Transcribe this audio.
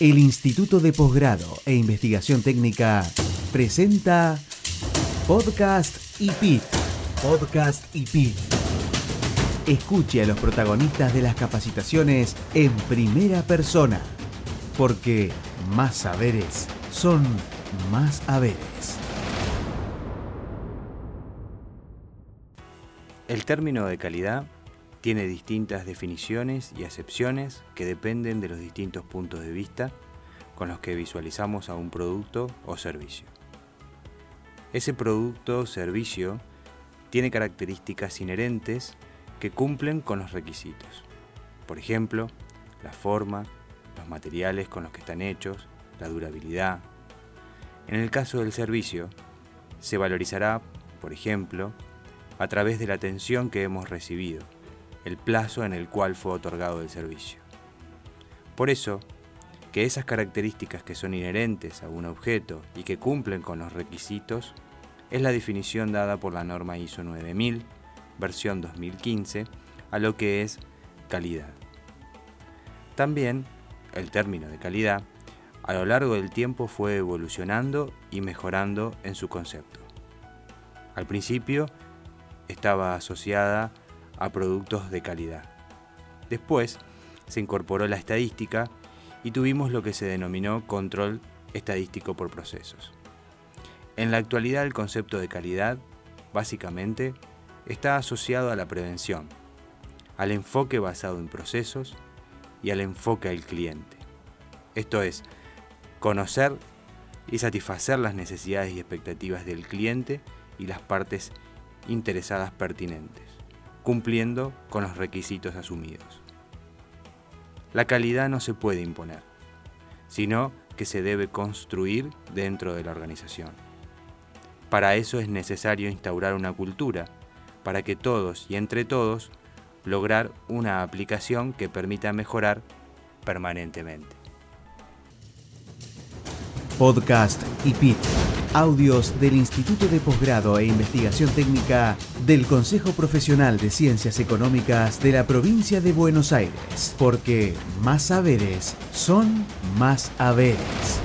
El Instituto de Posgrado e Investigación Técnica presenta Podcast IPIT. Podcast IPIT. Escuche a los protagonistas de las capacitaciones en primera persona, porque más saberes son más haberes. El término de calidad tiene distintas definiciones y acepciones que dependen de los distintos puntos de vista con los que visualizamos a un producto o servicio. Ese producto o servicio tiene características inherentes que cumplen con los requisitos. Por ejemplo, la forma, los materiales con los que están hechos, la durabilidad. En el caso del servicio, se valorizará, por ejemplo, a través de la atención que hemos recibido, el plazo en el cual fue otorgado el servicio. Por eso, que esas características que son inherentes a un objeto y que cumplen con los requisitos es la definición dada por la norma ISO 9000, versión 2015, a lo que es calidad. También, el término de calidad a lo largo del tiempo fue evolucionando y mejorando en su concepto. Al principio estaba asociada a productos de calidad. Después se incorporó la estadística y tuvimos lo que se denominó control estadístico por procesos. En la actualidad el concepto de calidad, básicamente, está asociado a la prevención, al enfoque basado en procesos y al enfoque al cliente. Esto es, conocer y satisfacer las necesidades y expectativas del cliente y las partes interesadas pertinentes cumpliendo con los requisitos asumidos. La calidad no se puede imponer, sino que se debe construir dentro de la organización. Para eso es necesario instaurar una cultura, para que todos y entre todos lograr una aplicación que permita mejorar permanentemente. Podcast y Audios del Instituto de Posgrado e Investigación Técnica del Consejo Profesional de Ciencias Económicas de la provincia de Buenos Aires, porque más saberes son más haberes.